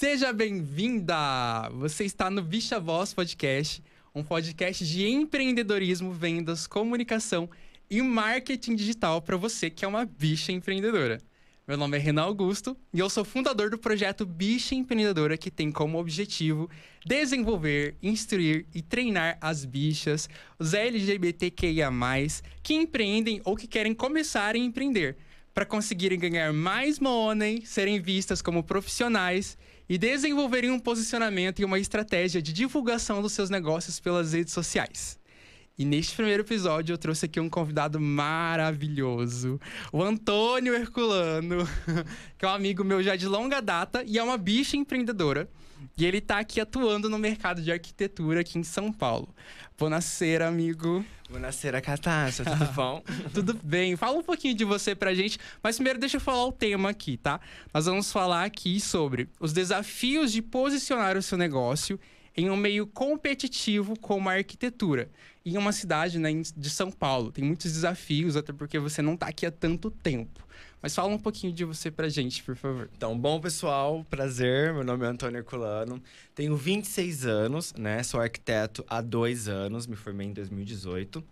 Seja bem-vinda! Você está no Bicha Voz Podcast, um podcast de empreendedorismo, vendas, comunicação e marketing digital para você que é uma bicha empreendedora. Meu nome é Renan Augusto e eu sou fundador do projeto Bicha Empreendedora, que tem como objetivo desenvolver, instruir e treinar as bichas, os LGBTQIA, que empreendem ou que querem começar a empreender, para conseguirem ganhar mais money, serem vistas como profissionais e desenvolverem um posicionamento e uma estratégia de divulgação dos seus negócios pelas redes sociais. E neste primeiro episódio eu trouxe aqui um convidado maravilhoso, o Antônio Herculano, que é um amigo meu já de longa data e é uma bicha empreendedora. E ele está aqui atuando no mercado de arquitetura aqui em São Paulo. Buonasera, amigo. Buonasera, Catarse, tudo bom? tudo bem. Fala um pouquinho de você pra gente, mas primeiro deixa eu falar o tema aqui, tá? Nós vamos falar aqui sobre os desafios de posicionar o seu negócio em um meio competitivo como a arquitetura em uma cidade né, de São Paulo. Tem muitos desafios, até porque você não está aqui há tanto tempo. Mas fala um pouquinho de você pra gente, por favor. Então, bom, pessoal, prazer. Meu nome é Antônio Herculano. Tenho 26 anos, né? Sou arquiteto há dois anos, me formei em 2018.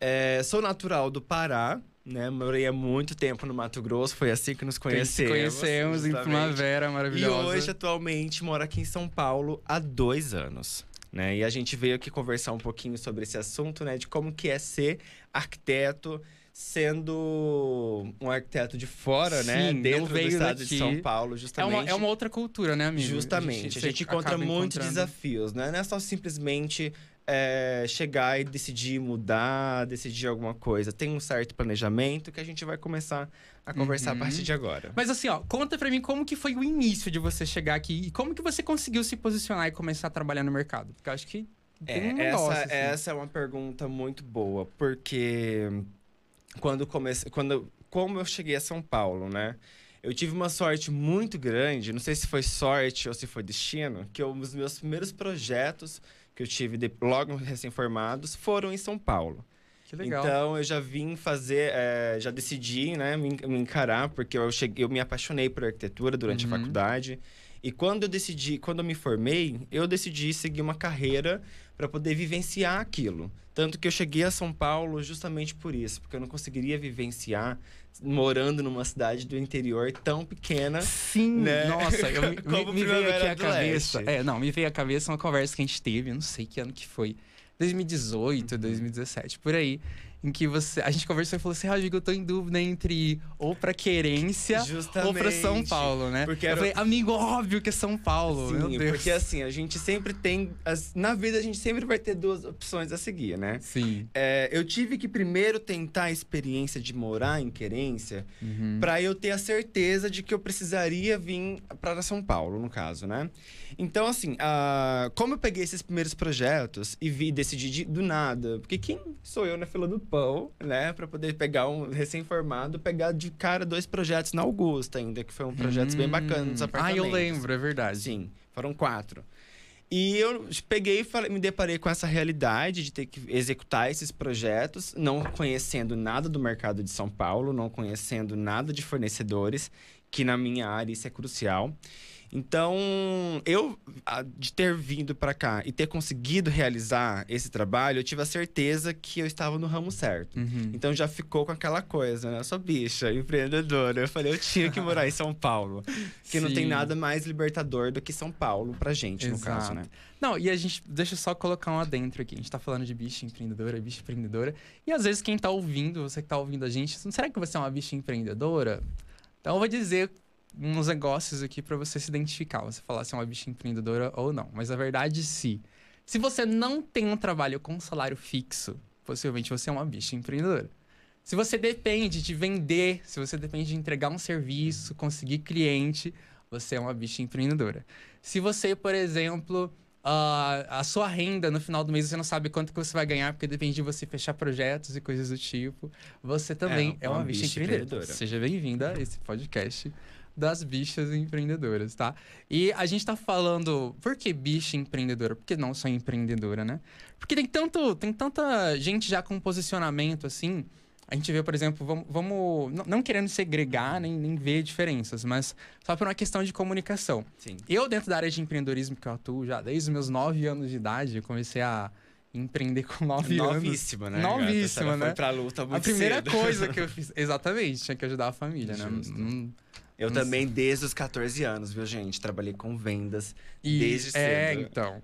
É, sou natural do Pará, né? Morei há muito tempo no Mato Grosso, foi assim que nos conhecemos. Conhecemos justamente. em Primavera, maravilhosa. E hoje, atualmente, moro aqui em São Paulo há dois anos. Né? E a gente veio aqui conversar um pouquinho sobre esse assunto, né? De como que é ser arquiteto, sendo um arquiteto de fora, né? Sim, né? Dentro do estado daqui. de São Paulo, justamente. É uma, é uma outra cultura, né, amigo? Justamente. A gente, a gente encontra muitos desafios, né? Não é só simplesmente é, chegar e decidir mudar, decidir alguma coisa. Tem um certo planejamento que a gente vai começar a conversar uhum. a partir de agora. Mas assim, ó, conta pra mim como que foi o início de você chegar aqui e como que você conseguiu se posicionar e começar a trabalhar no mercado. Porque eu acho que é, um negócio, essa, assim. essa é uma pergunta muito boa, porque quando comecei, quando como eu cheguei a São Paulo, né? Eu tive uma sorte muito grande, não sei se foi sorte ou se foi destino, que eu, os meus primeiros projetos que eu tive de, logo recém-formados foram em São Paulo. Que legal. Então eu já vim fazer, é, já decidi, né, me, me, encarar, porque eu cheguei, eu me apaixonei por arquitetura durante uhum. a faculdade. E quando eu decidi, quando eu me formei, eu decidi seguir uma carreira para poder vivenciar aquilo. Tanto que eu cheguei a São Paulo justamente por isso, porque eu não conseguiria vivenciar morando numa cidade do interior tão pequena. Sim, né? nossa, eu, me, me veio aqui a cabeça. É, não, me veio a cabeça uma conversa que a gente teve, eu não sei que ano que foi. 2018, 2017, por aí em que você. A gente conversou e falou assim: Rodrigo, eu tô em dúvida entre ou pra Querência Justamente, ou pra São Paulo, né? Porque era... Eu falei, amigo, óbvio que é São Paulo. Sim, meu Deus. porque assim, a gente sempre tem. As... Na vida a gente sempre vai ter duas opções a seguir, né? Sim. É, eu tive que primeiro tentar a experiência de morar em Querência uhum. para eu ter a certeza de que eu precisaria vir para São Paulo, no caso, né? Então, assim, como eu peguei esses primeiros projetos e vi, decidi de, do nada, porque quem sou eu na fila do pão, né, para poder pegar um recém-formado, pegar de cara dois projetos na Augusta ainda, que foi um projeto hum. bem bacana dos apartamentos. Ah, eu lembro, é verdade. Sim, foram quatro. E eu peguei e me deparei com essa realidade de ter que executar esses projetos, não conhecendo nada do mercado de São Paulo, não conhecendo nada de fornecedores, que na minha área isso é crucial. Então, eu, de ter vindo para cá e ter conseguido realizar esse trabalho, eu tive a certeza que eu estava no ramo certo. Uhum. Então, já ficou com aquela coisa, né? Eu sou bicha, empreendedora. Eu falei, eu tinha que morar em São Paulo. Que não tem nada mais libertador do que São Paulo pra gente, Exato. no caso, né? Não, e a gente, deixa eu só colocar um adentro aqui. A gente tá falando de bicha empreendedora, bicha empreendedora. E às vezes quem tá ouvindo, você que tá ouvindo a gente, será que você é uma bicha empreendedora? Então eu vou dizer uns negócios aqui para você se identificar, você falar se é uma bicha empreendedora ou não. Mas a verdade, se se você não tem um trabalho com salário fixo, possivelmente você é uma bicha empreendedora. Se você depende de vender, se você depende de entregar um serviço, conseguir cliente, você é uma bicha empreendedora. Se você, por exemplo, Uh, a sua renda no final do mês você não sabe quanto que você vai ganhar, porque depende de você fechar projetos e coisas do tipo. Você também é, é uma, bicha empreendedora. Seja bem-vinda a esse podcast das bichas empreendedoras, tá? E a gente tá falando, por que bicha empreendedora? Por que não só empreendedora, né? Porque tem tanto, tem tanta gente já com posicionamento assim, a gente vê, por exemplo, vamos, vamos não, não querendo segregar nem, nem ver diferenças, mas só por uma questão de comunicação. Sim. Eu, dentro da área de empreendedorismo que eu atuo já desde os meus nove anos de idade, eu comecei a empreender com nove anos. Novíssima, né? Novíssima, né? Foi pra luta muito A primeira cedo. coisa que eu fiz, exatamente, tinha que ajudar a família, né? Justo. Não- Eu também, desde os 14 anos, viu, gente? Trabalhei com vendas E- desde É, cedo. então.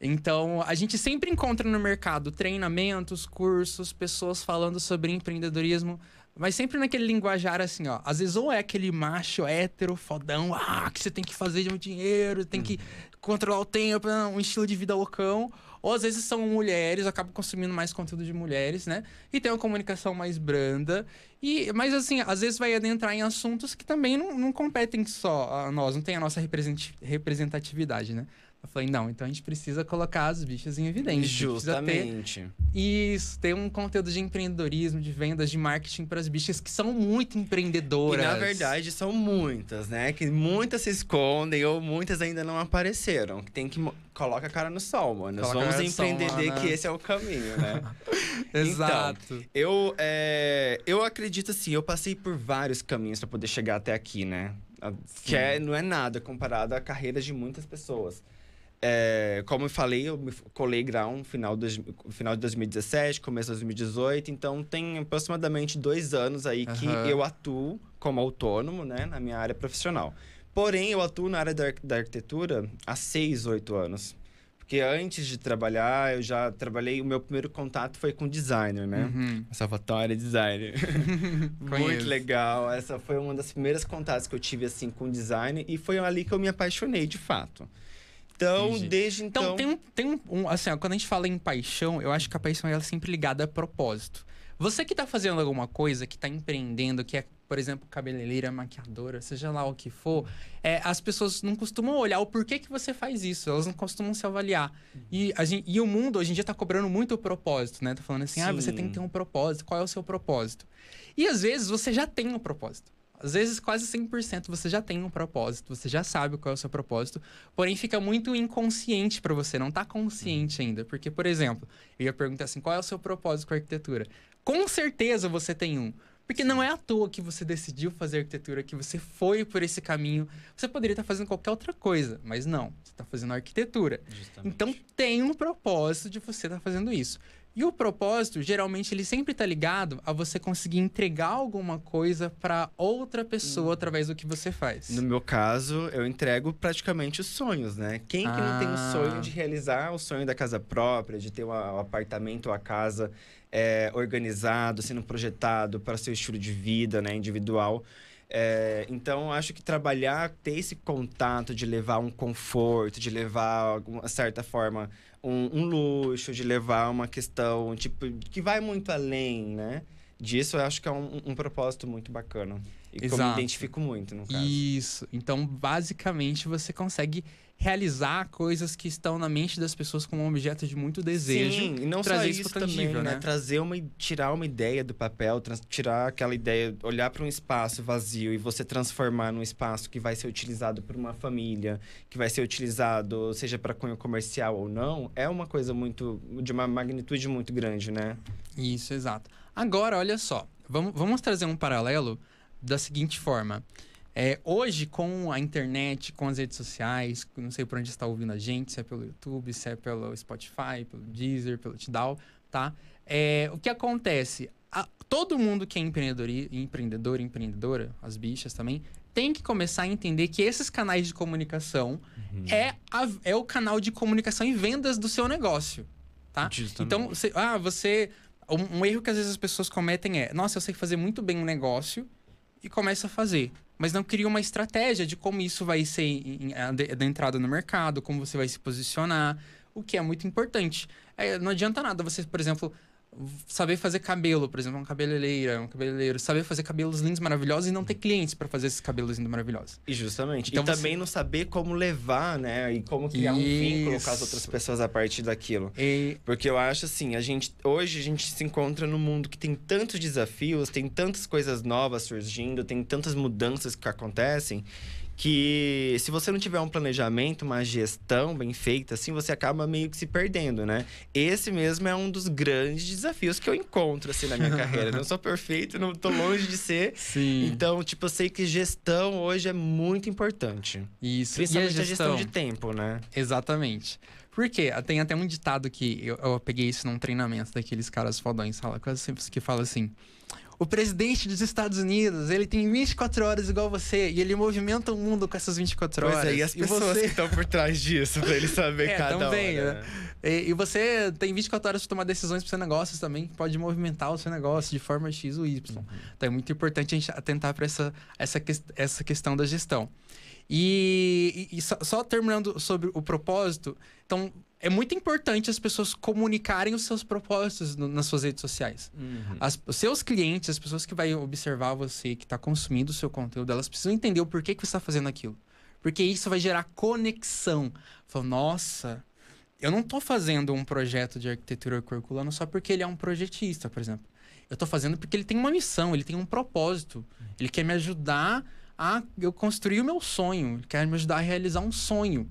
Então, a gente sempre encontra no mercado treinamentos, cursos, pessoas falando sobre empreendedorismo, mas sempre naquele linguajar assim, ó. Às vezes, ou é aquele macho hétero, fodão, ah, que você tem que fazer de muito dinheiro, tem que controlar o tempo, um estilo de vida loucão. Ou às vezes são mulheres, acabam consumindo mais conteúdo de mulheres, né? E tem uma comunicação mais branda. E, mas assim, às vezes vai adentrar em assuntos que também não, não competem só a nós, não tem a nossa representatividade, né? Eu falei, não, então a gente precisa colocar as bichas em evidência. Ter Justamente. isso, ter um conteúdo de empreendedorismo, de vendas, de marketing para as bichas que são muito E empreendedoras. na verdade são muitas, né? Que muitas se escondem ou muitas ainda não apareceram. Que tem que coloca a cara no sol, mano. Nós vamos sol, empreender mano. que esse é o caminho, né? Exato. Eu, é, eu acredito assim, eu passei por vários caminhos para poder chegar até aqui, né? A- Que é, não é nada comparado à carreira de muitas pessoas. É, como eu falei, eu me colei grau no final, dos, final de 2017, começo de 2018. Então, tem aproximadamente dois anos aí que Aham. eu atuo como autônomo, né? Na minha área profissional. Porém, eu atuo na área da, da arquitetura há seis, oito anos. Porque antes de trabalhar, eu já trabalhei... O meu primeiro contato foi com designer, né? Uhum. Salvatore é designer. Muito legal. Essa foi uma das primeiras contatos que eu tive assim com design e foi ali que eu me apaixonei de fato. Então, Entendi. desde então, Então, tem, um, tem um, um- Assim, ó, quando a gente fala em paixão, eu acho que a paixão ela é sempre ligada a propósito. Você que tá fazendo alguma coisa, que tá empreendendo, que é, por exemplo, cabeleireira, maquiadora, seja lá o que for, é, as pessoas não costumam olhar o porquê que você faz isso, elas não costumam se avaliar. E, a gente- e o mundo hoje em dia tá cobrando muito o propósito, né? Tá falando assim, ah, você Sim. tem que ter um propósito, qual é o seu propósito? E às vezes você já tem um propósito. Às vezes, quase 100% você já tem um propósito, você já sabe qual é o seu propósito, porém fica muito inconsciente pra você, não tá consciente ainda. Porque, por exemplo, eu ia perguntar assim: qual é o seu propósito com a arquitetura? Com certeza você tem um. Porque não é à toa que você decidiu fazer arquitetura, que você foi por esse caminho. Você poderia estar fazendo qualquer outra coisa, mas não, você está fazendo arquitetura. Justamente. Então tem um propósito de você estar fazendo isso. E o propósito, geralmente, ele sempre está ligado a você conseguir entregar alguma coisa para outra pessoa através do que você faz. no meu caso, eu entrego praticamente os sonhos, né? Quem que não tem o Ah. sonho de realizar o sonho da casa própria, de ter um a- um apartamento ou a casa é, organizado, sendo projetado para seu estilo de vida, né, individual. É, então, eu acho que trabalhar, ter esse contato de levar um conforto, de levar, de uma certa forma, um, um luxo, de levar uma questão, tipo, que vai muito além, né? Disso, eu acho que é um, um propósito muito bacana. E que eu me Exato. identifico muito, no caso. Isso. Então, basicamente, você consegue realizar coisas que estão na mente das pessoas como um objeto de muito desejo. Sim, e não só trazer isso, isso pro também, tangível, né? né? Trazer uma, tirar uma ideia do papel, tirar aquela ideia, olhar para um espaço vazio e você transformar num espaço que vai ser utilizado por uma família, que vai ser utilizado, seja para cunho comercial ou não, é uma coisa muito de uma magnitude muito grande, né? Isso, exato. Agora, olha só. Vamos, vamos trazer um paralelo da seguinte forma. É, hoje, com a internet, com as redes sociais, não sei por onde está ouvindo a gente, se é pelo YouTube, se é pelo Spotify, pelo Deezer, pelo Tidal, tá? É, o que acontece? A- todo mundo que é empreendedor, empreendedor, empreendedora, as bichas também, tem que começar a entender que esses canais de comunicação é, a- é o canal de comunicação e vendas do seu negócio, tá? Então, você, ah, você. Um, um erro que às vezes as pessoas cometem é: nossa, eu sei fazer muito bem um negócio e começa a fazer. Mas não cria uma estratégia de como isso vai ser ade- adentrado no mercado, como você vai se posicionar, o que é muito importante. É, não adianta nada você, por exemplo, saber fazer cabelo, por exemplo, uma cabeleireira, um cabeleireiro, saber fazer cabelos lindos, maravilhosos e não ter clientes para fazer esses cabelos lindos, maravilhosos. E justamente. Então e você- também não saber como levar, né? E como criar um vínculo com as Isso. outras pessoas a partir daquilo. E Porque eu acho assim, a gente hoje a gente se encontra num mundo que tem tantos desafios, tem tantas coisas novas surgindo, tem tantas mudanças que acontecem, que se você não tiver um planejamento, uma gestão bem feita, assim, você acaba meio que se perdendo, né? Esse mesmo é um dos grandes desafios que eu encontro, assim, na minha carreira. Não sou perfeito, não tô longe de ser. Sim. Então, tipo, eu sei que gestão hoje é muito importante. Isso. Principalmente e a, gestão de tempo, né? Exatamente. Por quê? Tem até um ditado que eu, eu peguei isso num treinamento daqueles caras fodões, que fala assim. O presidente dos Estados Unidos, ele tem 24 horas igual você e ele movimenta o mundo com essas 24 horas. Pois é, e as pessoas você... que estão por trás disso, pra ele saber é, cada também, hora. Né? E, e, você tem 24 horas para tomar decisões pro seu negócio também, que pode movimentar o seu negócio de forma X ou Y. Uhum. Então é muito importante a gente atentar para essa, essa, essa questão da gestão. E, e, e só, só terminando sobre o propósito, então é muito importante as pessoas comunicarem os seus propósitos no, nas suas redes sociais. Uhum. As, os seus clientes, as pessoas que vão observar você, que está consumindo o seu conteúdo, elas precisam entender o porquê que você está fazendo aquilo. Porque isso vai gerar conexão. Falar, nossa, eu não estou fazendo um projeto de arquitetura curriculano só porque ele é um projetista, por exemplo. Eu estou fazendo porque ele tem uma missão, ele tem um propósito. Ele quer me ajudar a eu construir o meu sonho. Ele quer me ajudar a realizar um sonho.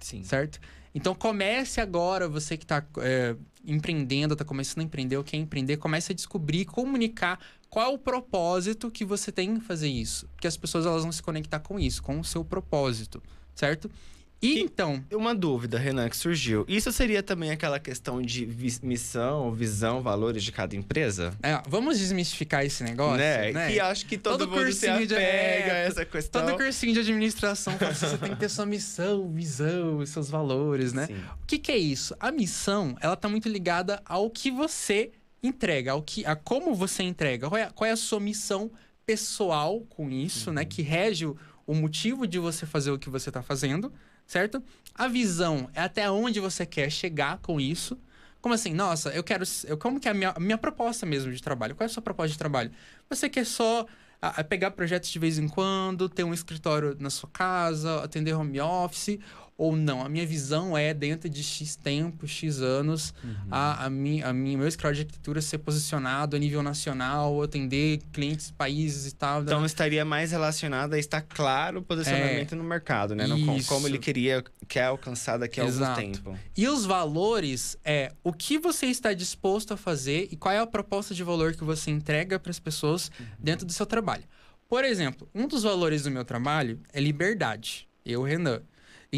Sim. Certo? Então comece agora, você que está é, empreendendo, está começando a empreender ou quer empreender, comece a descobrir, comunicar qual é o propósito que você tem em fazer isso. Porque as pessoas elas vão se conectar com isso, com o seu propósito, certo? E, então. Uma dúvida, Renan, que surgiu. Isso seria também aquela questão de missão, visão, valores de cada empresa? É, vamos desmistificar esse negócio. Né? né? Que acho que todo, todo mundo se apega de, é, essa questão. Todo cursinho de administração fala assim, você tem que ter sua missão, visão, seus valores, né? Sim. O que, que é isso? A missão, ela tá muito ligada ao que você entrega, ao que, a como você entrega. Qual é, qual é a sua missão pessoal com isso, né? uhum. né? Que rege o, o motivo de você fazer o que você está fazendo certo? A visão é até onde você quer chegar com isso. Como assim? Nossa, eu quero. Eu, como que é a minha, minha proposta mesmo de trabalho? Qual é a sua proposta de trabalho? Você quer só a, a pegar projetos de vez em quando, ter um escritório na sua casa, atender home office? Ou não. A minha visão é, dentro de X tempo, X anos, uhum. a, a, minha, a minha, meu escritório de arquitetura ser posicionado a nível nacional, atender clientes, países e tal. Então estaria mais relacionado a estar claro o posicionamento é, no mercado, né? No, como ele queria, quer alcançar daqui a Exato. algum tempo. E os valores é o que você está disposto a fazer e qual é a proposta de valor que você entrega para as pessoas uhum. dentro do seu trabalho. Por exemplo, um dos valores do meu trabalho é liberdade. Eu, Renan.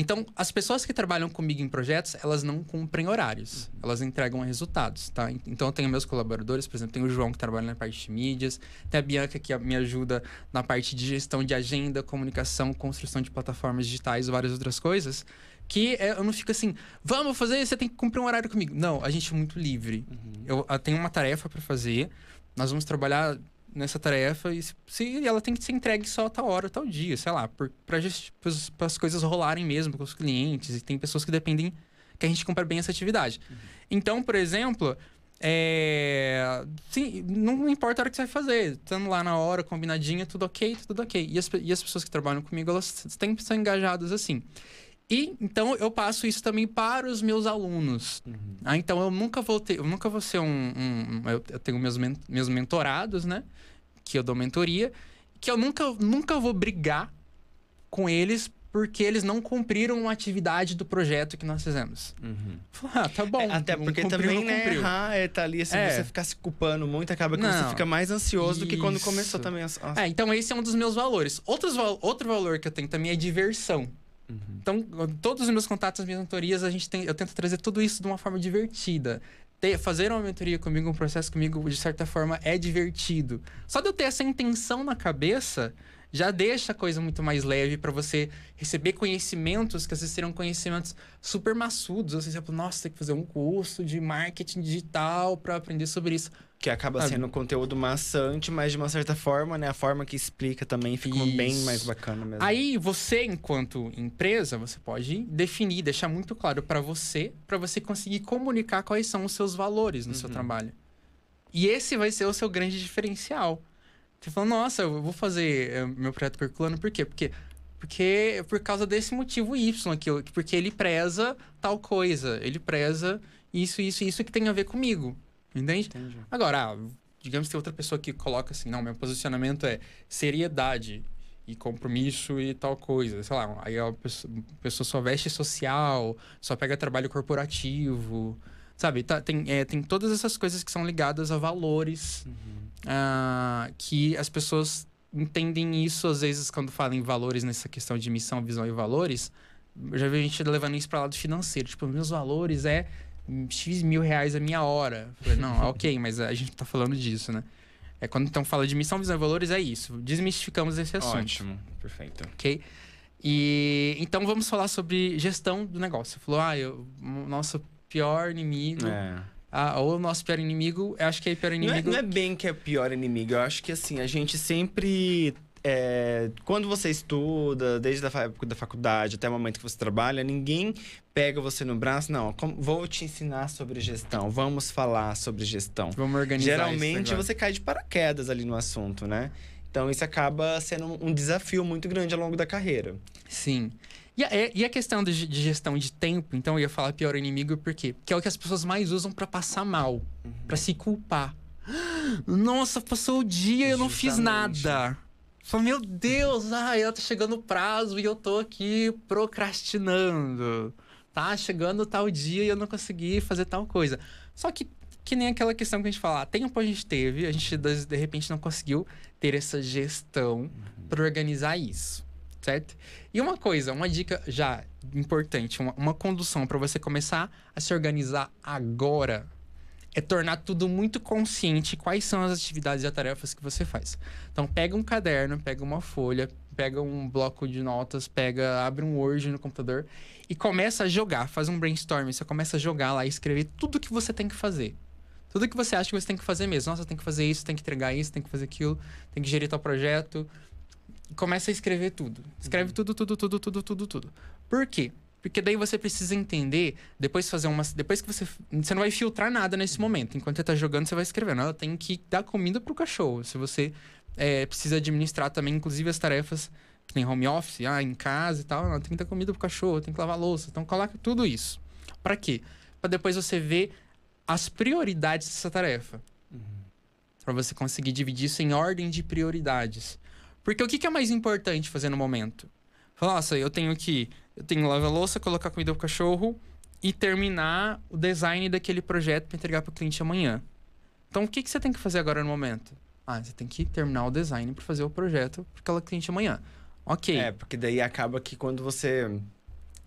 Então, as pessoas que trabalham comigo em projetos, elas não cumprem horários. Elas entregam resultados, tá? Então, eu tenho meus colaboradores, por exemplo, tem o João que trabalha na parte de mídias, tem a Bianca que me ajuda na parte de gestão de agenda, comunicação, construção de plataformas digitais várias outras coisas. Que é, eu não fico assim, vamos fazer, você tem que cumprir um horário comigo. Não, a gente é muito livre. Uhum. Eu, eu tenho uma tarefa para fazer, nós vamos trabalhar nessa tarefa e se ela tem que ser entregue só a tal hora, tal dia, sei lá, para as coisas rolarem mesmo com os clientes. E tem pessoas que dependem que a gente compre bem essa atividade. Uhum. Então, por exemplo, é... Sim, não importa a hora que você vai fazer. Estando lá na hora, combinadinha, tudo ok, tudo ok. E as, e as pessoas que trabalham comigo, elas que estar engajadas assim. E então eu passo isso também para os meus alunos. Uhum. Ah, então eu nunca vou ter, eu nunca vou ser um. um, eu, eu, tenho meus, men meus mentorados, né? Que eu dou mentoria, que eu nunca, nunca vou brigar com eles porque eles não cumpriram uma atividade do projeto que nós fizemos. Uhum. Ah, tá bom. É, até porque cumpriu, também, né, errar é, tá ali, se assim, é. você ficar se culpando muito, acaba que não, você fica mais ansioso isso. do que quando começou também. As, as... É, então esse é um dos meus valores. Outros, outro valor que eu tenho também é diversão. Uhum. Então, todos os meus contatos, as minhas mentorias, a gente tem, eu tento trazer tudo isso de uma forma divertida. Ter, fazer uma mentoria comigo, um processo comigo, de certa forma, é divertido. Só de eu ter essa intenção na cabeça, já deixa a coisa muito mais leve para você receber conhecimentos que às vezes serão conhecimentos super maçudos. Ou seja, nossa, tem que fazer um curso de marketing digital para aprender sobre isso. Que acaba sendo um conteúdo maçante, mas de uma certa forma, né? A forma que explica também fica isso. bem mais bacana mesmo. Aí você, enquanto empresa, você pode definir, deixar muito claro para você, para você conseguir comunicar quais são os seus valores no uhum. seu trabalho. E esse vai ser o seu grande diferencial. Você falou, nossa, eu vou fazer eh, meu projeto curriculano, por quê? Porque, porque por causa desse motivo Y, eu, porque ele preza tal coisa, ele preza isso, isso, isso que tem a ver comigo. Entende? Agora, ah, digamos que tem outra pessoa que coloca assim, não, meu posicionamento é seriedade. e compromisso e tal coisa. Sei lá, aí a pessoa, só veste social, só pega trabalho corporativo. Sabe, tá, tem, é, tem todas essas coisas que são ligadas a valores ah, que as pessoas entendem isso, às vezes, quando falam em valores nessa questão de missão, visão e valores. Eu já vi gente levando isso para lado financeiro. Tipo, meus valores é X mil reais a minha hora. Falei, não, ok, mas a gente tá falando disso, né? É quando então fala de missão, visão e valores, é isso. Desmistificamos esse assunto. Ótimo, perfeito. Ok? E então vamos falar sobre gestão do negócio. Você falou, ah, eu, nosso pior inimigo. É. Ah, ou o nosso pior inimigo, eu acho que é pior Não é, inimigo. não é bem que é pior inimigo. Eu acho que assim, a gente sempre. É, quando você estuda, desde a época da faculdade até o momento que você trabalha, ninguém pega você no braço, não. como- vou te ensinar sobre gestão, vamos falar sobre gestão. Vamos organizar Geralmente você cai de paraquedas ali no assunto, né? Então isso acaba sendo um- desafio muito grande ao longo da carreira. Sim. E a, e a questão de, de gestão de tempo, então eu ia falar pior inimigo por quê? Porque é o que as pessoas mais usam pra passar mal, pra se culpar. Nossa, passou o dia e eu não fiz nada. Fala, meu Deus, ai, tá chegando o prazo e eu tô aqui procrastinando. Tá chegando tal dia e eu não consegui fazer tal coisa. Só que, que nem aquela questão que a gente fala, ah, tempo a gente teve, a gente de repente não conseguiu ter essa gestão pra organizar isso, certo? E uma coisa, uma dica já importante, uma, uma condução para você começar a se organizar agora é tornar tudo muito consciente quais são as atividades e as tarefas que você faz. Então pega um caderno, pega uma folha, pega um bloco de notas, pega, abre um Word no computador e começa a jogar, faz um brainstorming, você começa a jogar lá e escrever tudo que você tem que fazer. Tudo que você acha que você tem que fazer mesmo. Nossa, tem que fazer isso, tem que entregar isso, tem que fazer aquilo, tem que gerir tal projeto. E começa a escrever tudo. Escreve tudo, tudo, tudo, tudo, tudo, tudo. Por quê? Porque daí você precisa entender, depois fazer uma. Depois que você. Você não vai filtrar nada nesse momento. Enquanto você tá jogando, você vai escrevendo. Ela tem que dar comida pro cachorro. Se você é, precisa administrar também, inclusive, as tarefas que tem home office, ah, em casa e tal, ela tem que dar comida pro cachorro, tem que lavar louça. Então coloca tudo isso. Pra quê? Pra depois você ver as prioridades dessa tarefa. Pra você conseguir dividir isso em ordem de prioridades. Porque o que, que é mais importante fazer no momento? Falar, Nossa, eu tenho que. Eu tenho que lavar a louça, colocar comida pro cachorro e terminar o design daquele projeto para entregar pro cliente amanhã. Então, o que, que você tem que fazer agora no momento? Ah, você tem que terminar o design para fazer o projeto para aquela cliente amanhã. Ok. É, porque daí acaba que quando você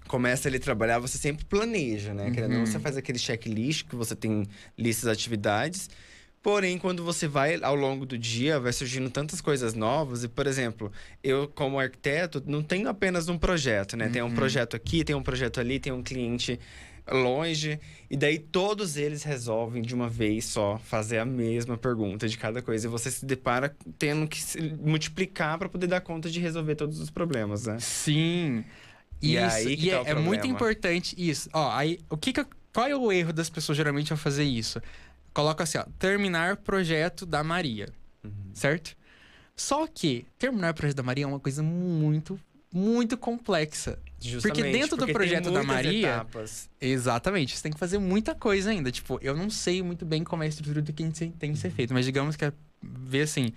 começa ali a trabalhar, você sempre planeja, né? Querendo Uhum. você faz aquele checklist que você tem listas de atividades. Porém, quando você vai ao longo do dia, vai surgindo tantas coisas novas. E, por exemplo, eu, como arquiteto, não tenho apenas um projeto, né? Tem um Uhum. projeto aqui, tem um projeto ali, tem um cliente longe. E daí todos eles resolvem de uma vez só fazer a mesma pergunta de cada coisa. E você se depara tendo que se multiplicar para poder dar conta de resolver todos os problemas, né? Sim. E isso, aí que e tá é, é muito importante isso. Ó, aí, o que que, qual é o erro das pessoas geralmente ao fazer isso? Coloca assim, ó, terminar projeto da Maria, Uhum. certo? Só que terminar o projeto da Maria é uma coisa muito, muito complexa. Justamente, dentro do porque tem projeto da Maria- etapas. Exatamente. Você tem que fazer muita coisa ainda. Tipo, eu não sei muito bem como é a estrutura do que tem que ser feito, mas digamos que é ver assim,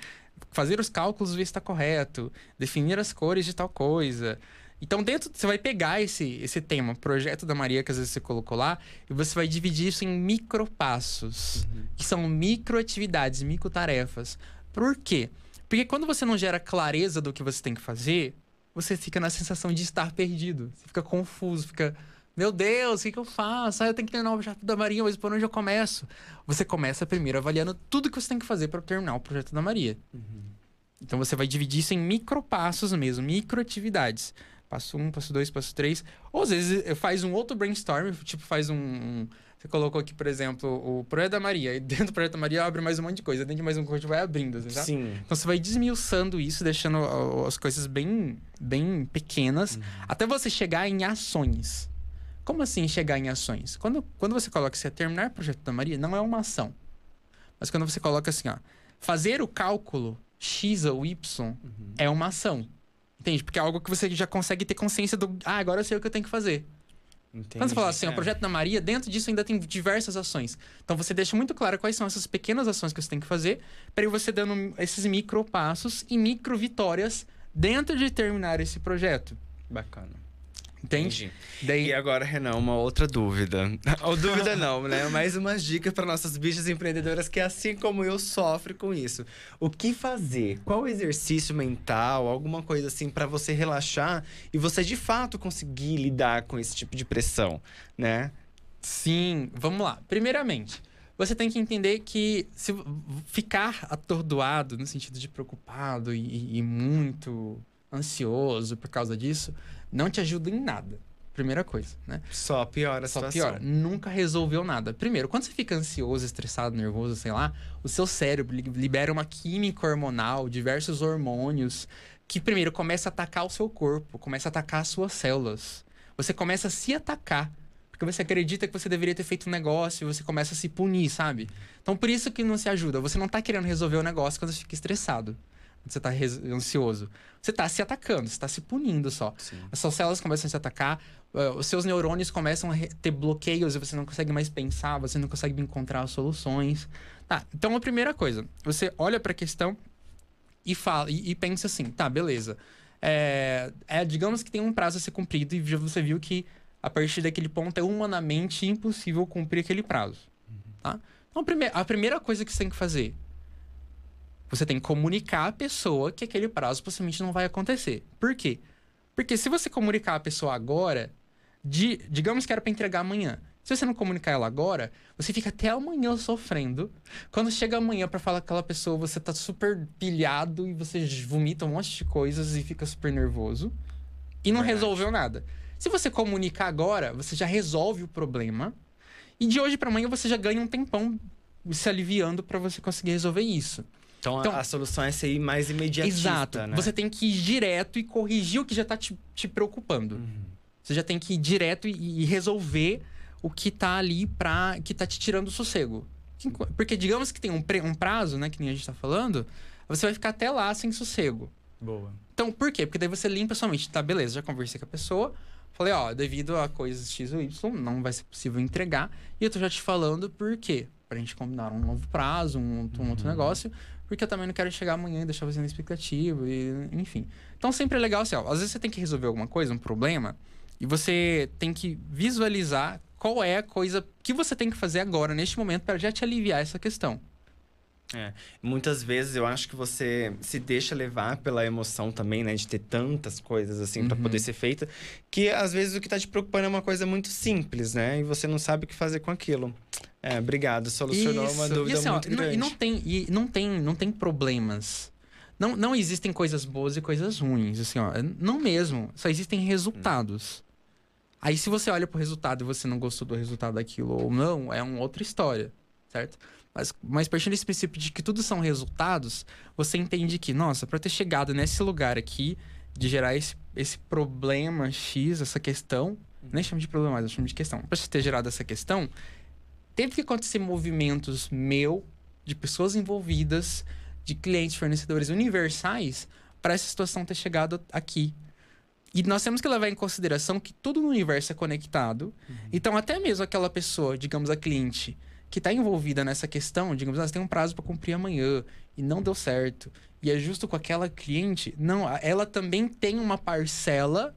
fazer os cálculos, ver se está correto, definir as cores de tal coisa. Então, dentro, você vai pegar esse, esse tema, projeto da Maria, que às vezes você colocou lá, e você vai dividir isso em micropassos, que são microatividades, microtarefas. Por quê? Porque quando você não gera clareza do que você tem que fazer, você fica na sensação de estar perdido. Você fica confuso, fica. Meu Deus, o que, que eu faço? Ah, eu tenho que terminar o projeto da Maria, mas por onde eu começo? Você começa primeiro avaliando tudo que você tem que fazer para terminar o projeto da Maria. Então você vai dividir isso em micropassos mesmo, microatividades. Passo um, passo dois, passo três. Ou às vezes faz um outro brainstorm, tipo, faz um. um- você colocou aqui, por exemplo, o projeto da Maria. E dentro do projeto da Maria abre mais um monte de coisa. Dentro de mais um coisa vai abrindo, sabe? Sim. Então você vai desmiuçando isso, deixando as coisas bem, bem pequenas, até você chegar em ações. Como assim chegar em ações? Quando, quando você coloca assim, terminar o projeto da Maria, não é uma ação. Mas quando você coloca assim, ó, fazer o cálculo X ou Y é uma ação. Entende? Porque é algo que você já consegue ter consciência do. Ah, agora eu sei o que eu tenho que fazer. Entendi. Quando você fala assim, É. o projeto da Maria, dentro disso ainda tem diversas ações. Então você deixa muito claro quais são essas pequenas ações que você tem que fazer, para ir você dando esses micro passos e micro vitórias dentro de terminar esse projeto. Bacana. Entende? Entendi. Daí, E agora, Renan, uma outra dúvida. Ou dúvida não, né? Mais umas dicas para nossas bichas empreendedoras que, assim como eu, sofrem com isso. O que fazer? Qual exercício mental, alguma coisa assim, para você relaxar e você de fato conseguir lidar com esse tipo de pressão, né? sim, vamos lá. Primeiramente, você tem que entender que se ficar atordoado, no sentido de preocupado e, e muito ansioso por causa disso, não te ajuda em nada. Primeira coisa, né? Só piora a Só situação. piora. Nunca resolveu nada. Primeiro, quando você fica ansioso, estressado, nervoso, sei lá, o seu cérebro li- libera uma química hormonal, diversos hormônios, que primeiro começa a atacar o seu corpo, começa a atacar as suas células. Você começa a se atacar. Porque você acredita que você deveria ter feito um negócio e você começa a se punir, sabe? Então por isso que não se ajuda. Você não tá querendo resolver o negócio quando você fica estressado. Você tá ansioso. Você tá se atacando, você tá se punindo só. Sim. As suas células começam a se atacar, eh, os seus neurônios começam a ter bloqueios e você não consegue mais pensar, você não consegue encontrar soluções. Tá, então a primeira coisa, você olha para a questão e fala e, e pensa assim, tá, beleza. É, é, digamos que tem um prazo a ser cumprido e já você viu que a partir daquele ponto é humanamente impossível cumprir aquele prazo, tá? Então a prime- a primeira coisa que você tem que fazer, você tem que comunicar à pessoa que aquele prazo possivelmente não vai acontecer. Por quê? Porque se você comunicar a pessoa agora, de, digamos que era para entregar amanhã. Se você não comunicar ela agora, você fica até amanhã sofrendo. Quando chega amanhã para falar com aquela pessoa, você tá super pilhado e você vomita um monte de coisas e fica super nervoso. E não Verdade. resolveu nada. Se você comunicar agora, você já resolve o problema. E de hoje para amanhã você já ganha um tempão se aliviando para você conseguir resolver isso. Então, a- Então- a solução é ser mais imediatista, Exato. né? Você tem que ir direto e corrigir o que já tá te, te preocupando. Uhum. Você já tem que ir direto e, e resolver o que tá ali pra. que tá te tirando o sossego. Porque digamos que tem um, pre- um prazo, né, que nem a gente tá falando, você vai ficar até lá sem sossego. Boa. Então, por quê? Porque daí você limpa sua mente. Tá, beleza, já conversei com a pessoa. Falei, ó, devido a coisas X ou Y, não vai ser possível entregar. E eu tô já te falando por quê. Pra gente combinar um novo prazo, um, um outro negócio. Porque eu também não quero chegar amanhã e deixar você na expectativa, e, enfim. Então, sempre é legal, assim, ó, às vezes você tem que resolver alguma coisa, um problema, e você tem que visualizar qual é a coisa que você tem que fazer agora, neste momento, para já te aliviar essa questão. Muitas vezes eu acho que você se deixa levar pela emoção também, né? De ter tantas coisas assim Uhum. poder ser feita. Que às vezes o que tá te preocupando é uma coisa muito simples, né? E você não sabe o que fazer com aquilo. É, obrigado. Solucionou uma Isso. dúvida e, assim, ó, muito não- grande. E não tem, e não tem, não tem problemas. Não, não existem coisas boas e coisas ruins, assim, ó. Não mesmo. Só existem resultados. Aí, se você olha pro resultado e você não gostou do resultado daquilo ou não, é uma outra história, certo? Mas, mas partindo desse princípio de que tudo são resultados, você entende que, nossa, para ter chegado nesse lugar aqui, de gerar esse, esse problema X, essa questão, nem chamo de problema mais, eu chamo de questão. Pra você ter gerado essa questão, teve que acontecer movimentos meu, de pessoas envolvidas, de clientes, fornecedores universais, para essa situação ter chegado aqui. E nós temos que levar em consideração que tudo no universo é conectado. Então, até mesmo aquela pessoa, digamos, a cliente, que está envolvida nessa questão, digamos, ah, você tem um prazo para cumprir amanhã e não deu certo, e é justo com aquela cliente, não, ela também tem uma parcela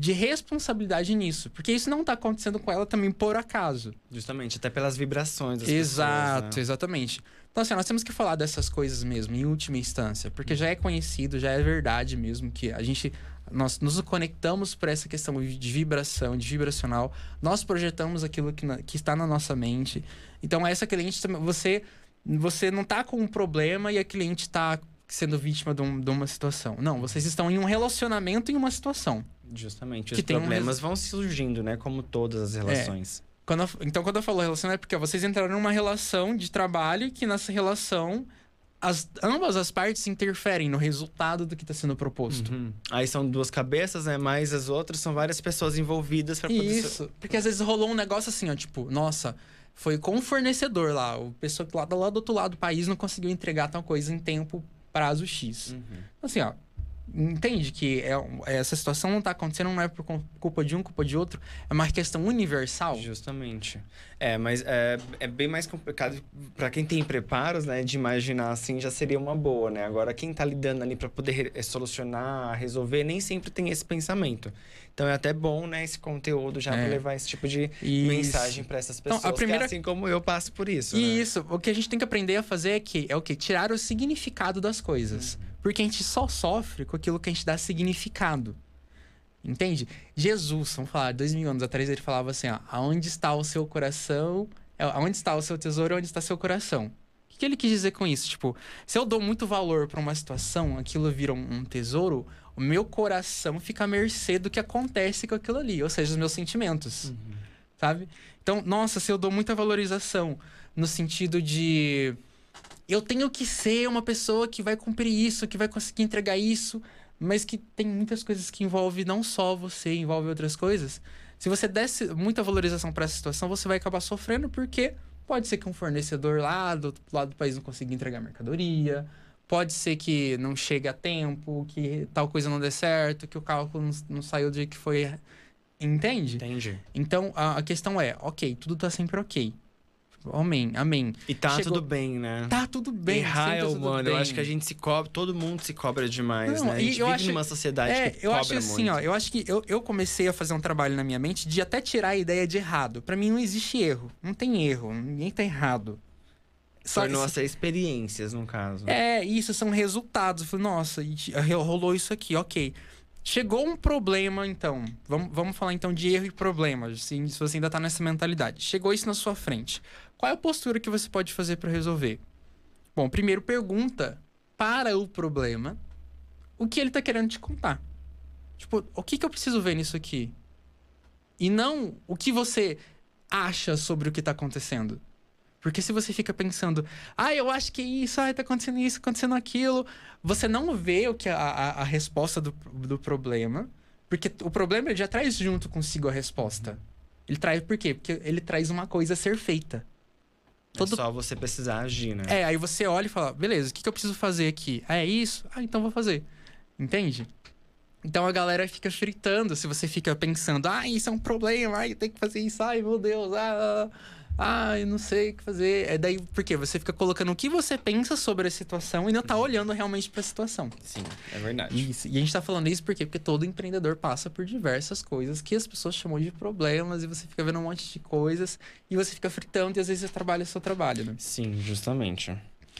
de responsabilidade nisso, porque isso não está acontecendo com ela também por acaso. Justamente, até pelas vibrações das Exato, pessoas, né? exatamente. Então, assim, nós temos que falar dessas coisas mesmo, em última instância, porque já é conhecido, já é verdade mesmo que a gente. Nós nos conectamos para essa questão de vibração, de vibracional. Nós projetamos aquilo que, na- que está na nossa mente. Então, essa cliente também. Você, você não está com um problema e a cliente está sendo vítima de, um- de uma situação. Não, vocês estão em um relacionamento em uma situação. Justamente. Que Os tem um problemas vão surgindo, né? Como todas as relações. Quando eu- então, quando eu falo relação, é porque vocês entraram numa relação de trabalho que nessa relação as, ambas as partes interferem no resultado do que está sendo proposto. Uhum. Aí são duas cabeças, né? Mas as outras são várias pessoas envolvidas para poder. Isso. Porque às vezes rolou um negócio assim, ó, tipo, nossa, foi com o fornecedor lá, o pessoa que lá, lá do outro lado do país não conseguiu entregar tal coisa em tempo, prazo X. Uhum. Assim, ó, Entende que é, essa situação não está acontecendo, não é por culpa de um, culpa de outro, é uma questão universal. Justamente. É, mas é, é bem mais complicado para quem tem preparos, né, de imaginar assim já seria uma boa, né? Agora, quem está lidando ali para poder é, solucionar, resolver, nem sempre tem esse pensamento. Então é até bom, né, esse conteúdo já é. para levar esse tipo de isso. mensagem para essas pessoas, então, a primeira... assim como eu passo por isso. E né? isso, o que a gente tem que aprender a fazer é que é o que tirar o significado das coisas. Uhum. Porque a gente só sofre com aquilo que a gente dá significado. Entende? Jesus, vamos falar, dois mil anos atrás ele falava assim, ó, aonde está o seu coração, é, aonde está o seu tesouro, onde está seu coração. O que ele quis dizer com isso? Tipo, se eu dou muito valor para uma situação, aquilo vira um, um tesouro, o meu coração fica à mercê do que acontece com aquilo ali, ou seja, os meus sentimentos. Uhum. Sabe? Então, nossa, se eu dou muita valorização no sentido de eu tenho que ser uma pessoa que vai cumprir isso, que vai conseguir entregar isso, mas que tem muitas coisas que envolve não só você, envolve outras coisas. Se você desse muita valorização para essa situação, você vai acabar sofrendo porque pode ser que um fornecedor lá do lado do país não consiga entregar mercadoria, Pode ser que não chegue a tempo, que tal coisa não dê certo, que o cálculo não, não saiu do jeito que foi. Entende? Entendi. Então, a, a questão é, ok, tudo tá sempre ok. Amém, amém. E tá Chegou... tudo bem, né? Tá tudo bem. Errar é humano. Bem. Eu acho que a gente se cobra, todo mundo se cobra demais, Não, né? A gente vive acho... numa sociedade é, que eu cobra acho assim, muito. ó, eu acho que eu, eu comecei a fazer um trabalho na minha mente de até tirar a ideia de errado. Para mim não existe erro. Não tem erro. Ninguém tá errado. Só Tornou-se experiências, no caso. É, isso são resultados. Eu falei, nossa, rolou isso aqui, ok. Chegou um problema, então. Vamos, vamos falar então de erro e problema, assim, se você ainda tá nessa mentalidade. Chegou isso na sua frente. Qual é a postura que você pode fazer para resolver? Bom, primeiro pergunta para o problema o que ele tá querendo te contar. Tipo, o que, que eu preciso ver nisso aqui? E não o que você acha sobre o que tá acontecendo. Porque se você fica pensando, ah, eu acho que isso, ah, tá acontecendo isso, acontecendo aquilo, você não vê o que a, a, a resposta do, do problema. Porque o problema ele já traz junto consigo a resposta. Ele traz por quê? Porque ele traz uma coisa a ser feita. É Todo... É só você precisar agir, né? É, aí você olha e fala, beleza, o que, que eu preciso fazer aqui? Ah, é isso? Ah, então vou fazer. Entende? Então a galera fica fritando se você fica pensando, ah, isso é um problema, ai, tem que fazer isso, ai, meu Deus, ah. Ah, eu não sei o que fazer. É daí, porque você fica colocando o que você pensa sobre a situação e não tá olhando realmente para a situação. Sim, é verdade. Isso. E a gente tá falando isso porque porque todo empreendedor passa por diversas coisas que as pessoas chamam de problemas e você fica vendo um monte de coisas e você fica fritando e às vezes você trabalha o seu trabalho, né? Sim, justamente.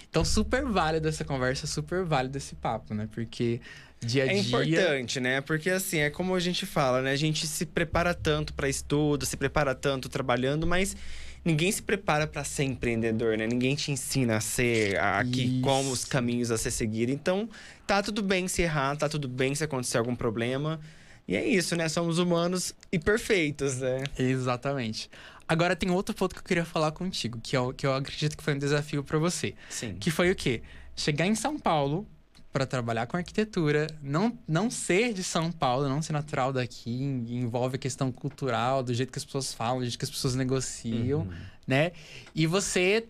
Então, super válido essa conversa, super válido esse papo, né? Porque dia a é dia. É importante, né? Porque assim, é como a gente fala, né? A gente se prepara tanto para estudo, se prepara tanto trabalhando, mas ninguém se prepara para ser empreendedor, né? Ninguém te ensina a ser aqui como os caminhos a ser seguido. Então, tá tudo bem se errar, tá tudo bem se acontecer algum problema. E é isso, né? Somos humanos e perfeitos, né? Exatamente. Agora tem outro ponto que eu queria falar contigo, que eu, que eu acredito que foi um desafio para você. Sim. Que foi o quê? Chegar em São Paulo para trabalhar com arquitetura, não, não ser de São Paulo, não ser natural daqui, envolve a questão cultural, do jeito que as pessoas falam, do jeito que as pessoas negociam, uhum. né? E você,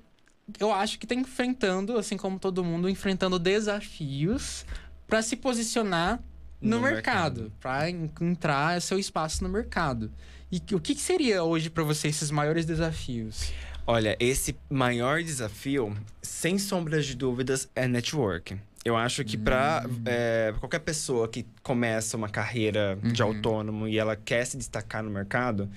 eu acho que tá enfrentando, assim como todo mundo, enfrentando desafios para se posicionar no, no mercado, mercado. para entrar seu espaço no mercado. E o que, que seria hoje para você esses maiores desafios? Olha, esse maior desafio, sem sombras de dúvidas, é network. Eu acho que para hum. é, qualquer pessoa que começa uma carreira uhum. de autônomo e ela quer se destacar no mercado,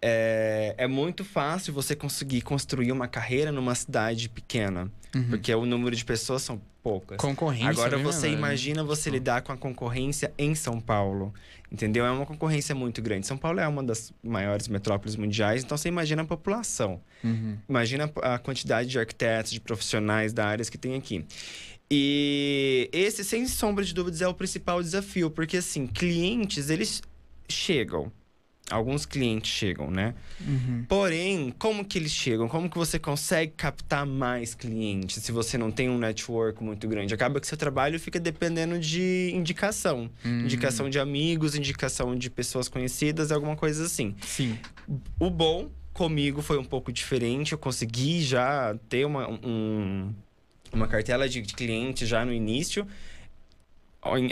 é, é muito fácil você conseguir construir uma carreira numa cidade pequena. Uhum. Porque o número de pessoas são poucas. Concorrência. Agora você imagina você lidar com a concorrência em São Paulo. Entendeu? É uma concorrência muito grande. São Paulo é uma das maiores metrópoles mundiais, então você imagina a população. Uhum. Imagina a quantidade de arquitetos, de profissionais da área que tem aqui. E esse, sem sombra de dúvidas, é o principal desafio, porque assim, clientes, eles chegam. Alguns clientes chegam, né? Uhum. Porém, como que eles chegam? Como que você consegue captar mais clientes se você não tem um network muito grande? Acaba que seu trabalho fica dependendo de indicação. Uhum. Indicação de amigos, indicação de pessoas conhecidas, alguma coisa assim. Sim. O bom comigo foi um pouco diferente. Eu consegui já ter uma, um, uma cartela de, de clientes já no início.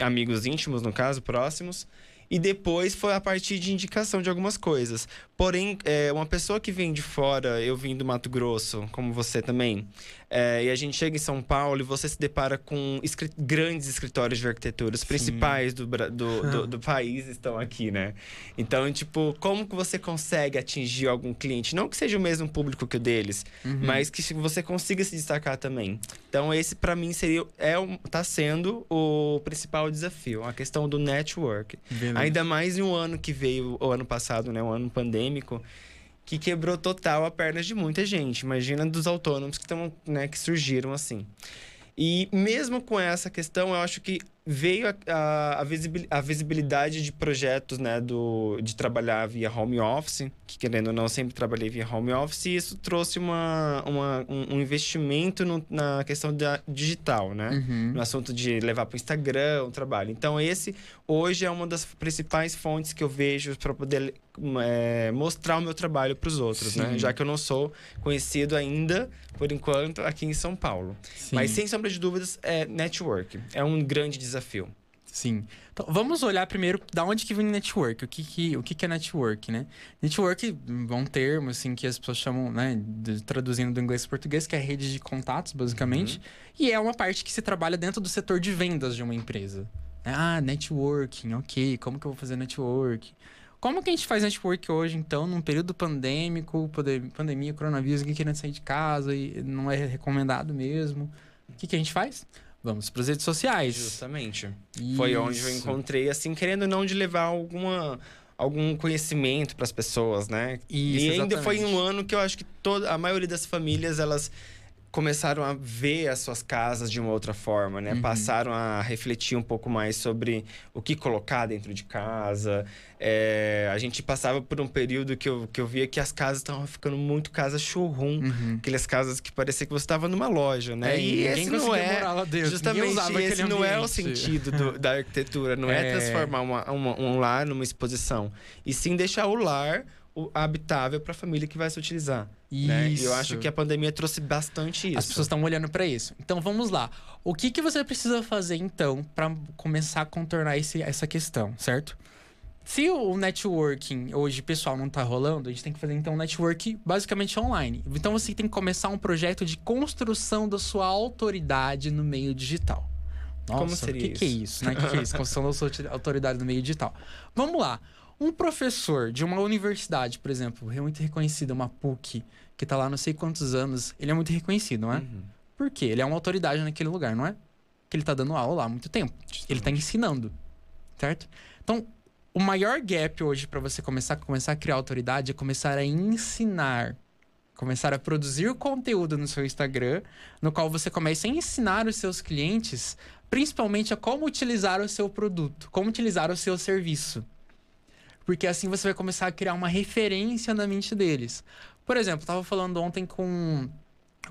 amigos íntimos, no caso, próximos. E depois foi a partir de indicação de algumas coisas. Porém, é, uma pessoa que vem de fora, eu vim do Mato Grosso, como você também, é, e a gente chega em São Paulo e você se depara com grandes escritórios de arquitetura. Os principais do, do, do, do, país estão aqui, né? Então, tipo, como que você consegue atingir algum cliente? Não que seja o mesmo público que o deles, uhum. mas que você consiga se destacar também. Então, esse para mim seria é tá sendo o principal desafio, a questão do network. Beleza. Ainda mais em um ano que veio, o ano passado, né, um ano pandêmico, que quebrou total a perna de muita gente. Imagina dos autônomos que, tão, né, que surgiram assim. E mesmo com essa questão, eu acho que veio a, a, a, visibilidade de projetos, né, do, de trabalhar via home office, que querendo ou não, sempre trabalhei via home office, e isso trouxe uma, uma um, investimento no, na questão da digital, né? Uhum. No assunto de levar para o Instagram o trabalho. Então, esse hoje é uma das principais fontes que eu vejo para poder é, mostrar o meu trabalho para os outros, né? Sim. né? Já que eu não sou conhecido ainda, por enquanto, aqui em São Paulo. Sim. Mas, sem sombra de dúvidas, é network. É um grande desafio desafio. Sim. Então, vamos olhar primeiro da onde que vem network. O que, que, o que, que é network, né? Network é um termo, assim, que as pessoas chamam, né? De, traduzindo do inglês para português, que é rede de contatos, basicamente. Uhum. E é uma parte que se trabalha dentro do setor de vendas de uma empresa. Ah, networking, ok. Como que eu vou fazer network? Como que a gente faz network hoje, então, num período pandêmico, pandemia, coronavírus, ninguém querendo sair de casa e não é recomendado mesmo? O que, que a gente faz? Vamos para as redes sociais. Justamente. Isso. Foi onde eu encontrei, assim, querendo não de levar alguma algum conhecimento para as pessoas, né? Isso, e ainda exatamente. foi um ano que eu acho que toda a maioria das famílias elas começaram a ver as suas casas de uma outra forma, né? Uhum. Passaram a refletir um pouco mais sobre o que colocar dentro de casa. É, a gente passava por um período que eu, que eu via que as casas estavam ficando muito casas showroom. Uhum. Aquelas casas que parecia que você estava numa loja, né? É, e esse não é... Justamente, esse não é o sentido do, da arquitetura. Não é, é transformar uma, uma, um lar numa exposição. E sim deixar o lar habitável para a família que vai se utilizar. Isso. Né? E eu acho que a pandemia trouxe bastante isso. As pessoas estão olhando para isso. Então vamos lá. O que, que você precisa fazer então para começar a contornar esse, essa questão, certo? Se o networking hoje, pessoal, não está rolando, a gente tem que fazer então um network basicamente online. Então você tem que começar um projeto de construção da sua autoridade no meio digital. Nossa, Como seria o que, isso? que é isso, né? Que, que é isso? Construção da sua autoridade no meio digital. Vamos lá. Um professor de uma universidade, por exemplo, é muito reconhecida, uma PUC, que está lá não sei quantos anos, ele é muito reconhecido, não é? Uhum. Por quê? Ele é uma autoridade naquele lugar, não é? Que ele está dando aula lá há muito tempo. Ele está ensinando, certo? Então, o maior gap hoje para você começar, começar a criar autoridade é começar a ensinar. Começar a produzir conteúdo no seu Instagram, no qual você comece a ensinar os seus clientes, principalmente a como utilizar o seu produto, como utilizar o seu serviço. Porque assim você vai começar a criar uma referência na mente deles. Por exemplo, eu tava falando ontem com,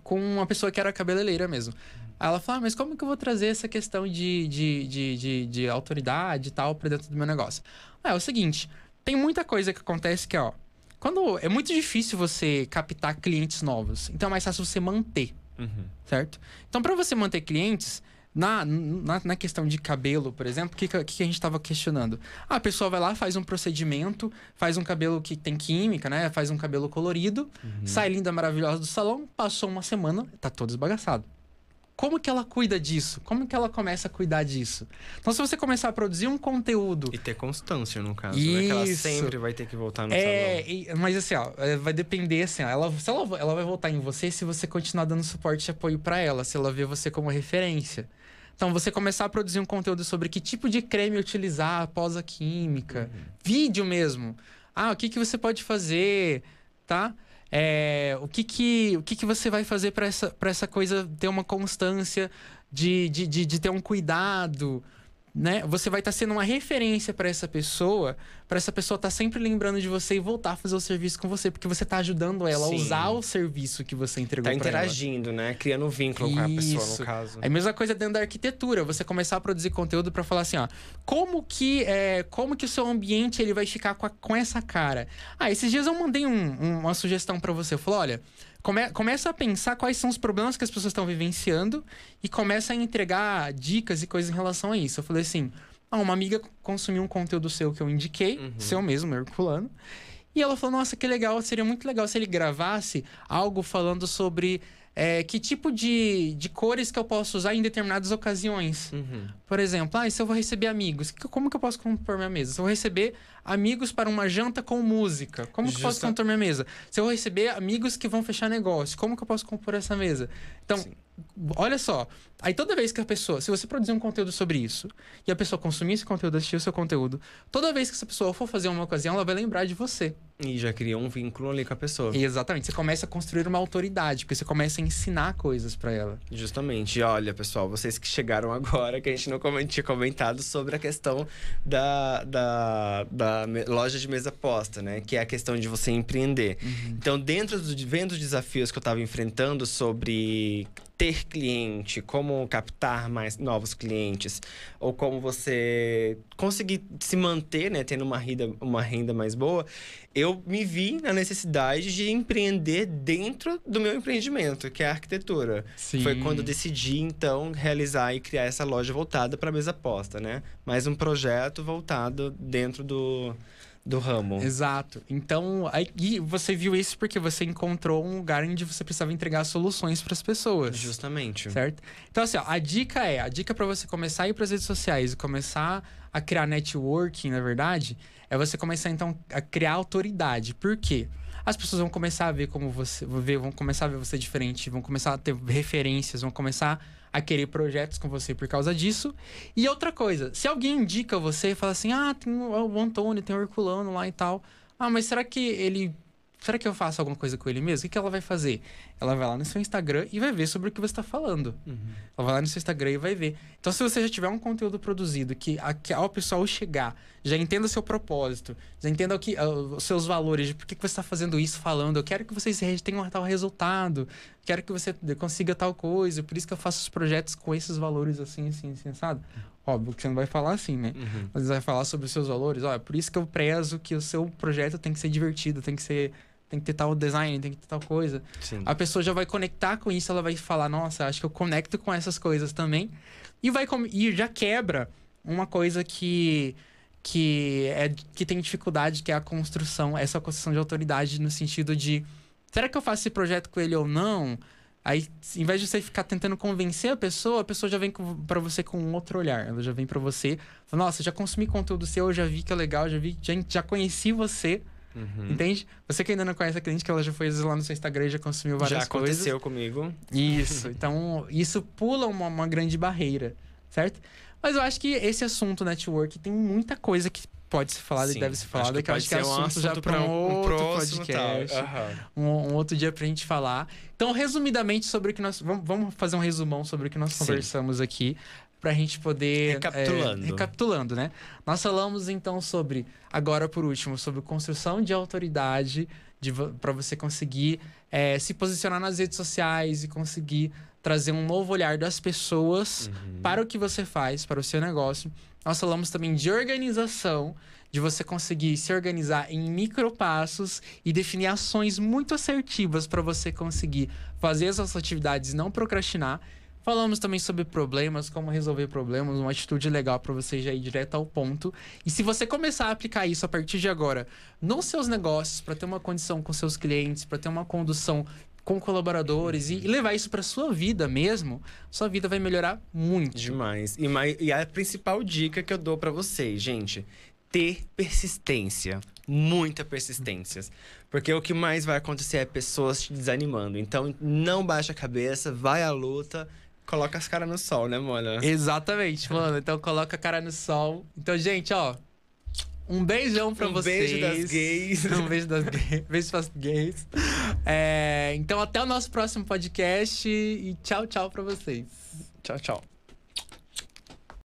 com uma pessoa que era cabeleireira mesmo. Aí ela falou, ah, mas como que eu vou trazer essa questão de, de, de, de, de autoridade e tal pra dentro do meu negócio? Ah, é o seguinte, tem muita coisa que acontece que, ó... Quando é muito difícil você captar clientes novos, então é mais fácil você manter, uhum. certo? Então, para você manter clientes, na, na, na, questão de cabelo, por exemplo, o que, que, a gente estava questionando? Ah, a pessoa vai lá, faz um procedimento, faz um cabelo que tem química, né? Faz um cabelo colorido, uhum. sai linda, maravilhosa do salão, passou uma semana, tá todo esbagaçado. Como que ela cuida disso? Como que ela começa a cuidar disso? Então, se você começar a produzir um conteúdo... E ter constância, no caso, Isso. né? Que ela sempre vai ter que voltar no é, salão. E, mas assim, ó, é, vai depender, assim, ó, ela, se ela, ela vai voltar em você se você continuar dando suporte e apoio para ela, se ela vê você como referência. Então, você começar a produzir um conteúdo sobre que tipo de creme utilizar após a química. Uhum. Vídeo mesmo. Ah, o que, que você pode fazer, tá? É, o que, que, o que, que você vai fazer para essa, essa coisa ter uma constância, de, de, de, de ter um cuidado, né? Você vai estar tá sendo uma referência para essa pessoa, para essa pessoa estar tá sempre lembrando de você e voltar a fazer o serviço com você, porque você tá ajudando ela Sim. a usar o serviço que você entregou tá interagindo, ela. né? Criando um vínculo Isso. com a pessoa, no caso. A mesma coisa dentro da arquitetura, você começar a produzir conteúdo para falar assim, ó, como que é, como que o seu ambiente ele vai ficar com, a, com essa cara? Ah, esses dias eu mandei um, uma sugestão para você, eu falei, olha, come, começa a pensar quais são os problemas que as pessoas estão vivenciando e começa a entregar dicas e coisas em relação a isso. Eu falei assim, ah, uma amiga consumiu um conteúdo seu que eu indiquei, uhum. seu mesmo, Herculano. E ela falou: Nossa, que legal, seria muito legal se ele gravasse algo falando sobre é, que tipo de, de cores que eu posso usar em determinadas ocasiões. Uhum. Por exemplo, ah, se eu vou receber amigos, como que eu posso compor minha mesa? Se eu vou receber amigos para uma janta com música, como que eu posso compor minha mesa? Se eu vou receber amigos que vão fechar negócio, como que eu posso compor essa mesa? Então, Sim. Olha só, Aí toda vez que a pessoa, se você produzir um conteúdo sobre isso, e a pessoa consumir esse conteúdo, assistir o seu conteúdo, toda vez que essa pessoa for fazer uma ocasião, ela vai lembrar de você. E já cria um vínculo ali com a pessoa. E exatamente. Você começa a construir uma autoridade, porque você começa a ensinar coisas para ela. Justamente. E olha, pessoal, vocês que chegaram agora, que a gente não tinha comentado sobre a questão da, da, da loja de mesa posta, né? Que é a questão de você empreender. Uhum. Então, dentro dos, vendo os desafios que eu estava enfrentando sobre ter cliente, como captar mais novos clientes, ou como você conseguir se manter, né, tendo uma renda, uma renda mais boa, eu me vi na necessidade de empreender dentro do meu empreendimento, que é a arquitetura. Sim. Foi quando decidi, então, realizar e criar essa loja voltada para a mesa posta, né? Mais um projeto voltado dentro do do ramo. Exato. Então, aí você viu isso porque você encontrou um lugar onde você precisava entregar soluções para as pessoas. Justamente. Certo? Então, assim, ó, a dica é, a dica para você começar a ir para as redes sociais e começar a criar networking, na verdade, é você começar então a criar autoridade. Por quê? As pessoas vão começar a ver como você, vão começar a ver você diferente, vão começar a ter referências, vão começar a querer projetos com você por causa disso. E outra coisa, se alguém indica você e fala assim: ah, tem o Antônio, tem o Herculano lá e tal. Ah, mas será que ele será que eu faço alguma coisa com ele mesmo? O que, que ela vai fazer? Ela vai lá no seu Instagram e vai ver sobre o que você está falando. Uhum. Ela vai lá no seu Instagram e vai ver. Então, se você já tiver um conteúdo produzido que, a, que ao pessoal chegar, já entenda o seu propósito, já entenda o que, uh, os seus valores, de por que, que você está fazendo isso falando, eu quero que vocês tenham tal resultado, quero que você consiga tal coisa, por isso que eu faço os projetos com esses valores assim, assim, assim, sabe? Óbvio que você não vai falar assim, né? Uhum. Mas vai falar sobre os seus valores. Olha, por isso que eu prezo que o seu projeto tem que ser divertido, tem que ser tem que ter tal design, tem que ter tal coisa. Sim. A pessoa já vai conectar com isso, ela vai falar, nossa, acho que eu conecto com essas coisas também. E vai e já quebra uma coisa que que é que tem dificuldade, que é a construção, essa construção de autoridade no sentido de será que eu faço esse projeto com ele ou não? Aí, em vez de você ficar tentando convencer a pessoa, a pessoa já vem para você com um outro olhar. Ela já vem para você, fala, nossa, já consumi conteúdo seu, já vi que é legal, já vi, já, já conheci você. Uhum. Entende? Você que ainda não conhece a cliente, que ela já foi lá no seu Instagram e já consumiu várias coisas. Já aconteceu comigo. Isso. Então, isso pula uma, uma grande barreira, certo? Mas eu acho que esse assunto network tem muita coisa que pode ser falado e deve ser falado. Que, que eu acho que é assunto, um assunto já para um, um outro podcast. Uhum. Um, um, outro dia pra gente falar. Então, resumidamente, sobre o que nós. Vamos, vamos fazer um resumão sobre o que nós Sim. conversamos aqui para a gente poder. Recapitulando. É, recapitulando, né? Nós falamos então sobre, agora por último, sobre construção de autoridade para você conseguir é, se posicionar nas redes sociais e conseguir trazer um novo olhar das pessoas uhum. para o que você faz, para o seu negócio. Nós falamos também de organização, de você conseguir se organizar em micropassos e definir ações muito assertivas para você conseguir fazer as suas atividades e não procrastinar. Falamos também sobre problemas, como resolver problemas, uma atitude legal para você já ir direto ao ponto. E se você começar a aplicar isso a partir de agora nos seus negócios, para ter uma condição com seus clientes, para ter uma condução com colaboradores e, levar isso para sua vida mesmo, sua vida vai melhorar muito. Demais. E, e a principal dica que eu dou para vocês, gente, ter persistência, muita persistência. Porque o que mais vai acontecer é pessoas te desanimando. Então, não baixa a cabeça, vai à luta Coloca as caras no sol, né, mano? Exatamente, mano. Então coloca a cara no sol. Então, gente, ó. Um beijão pra um vocês. Um beijo das gays. Um beijo das gays. beijo pras gays. É, então, até o nosso próximo podcast. E tchau, tchau pra vocês. Tchau, tchau.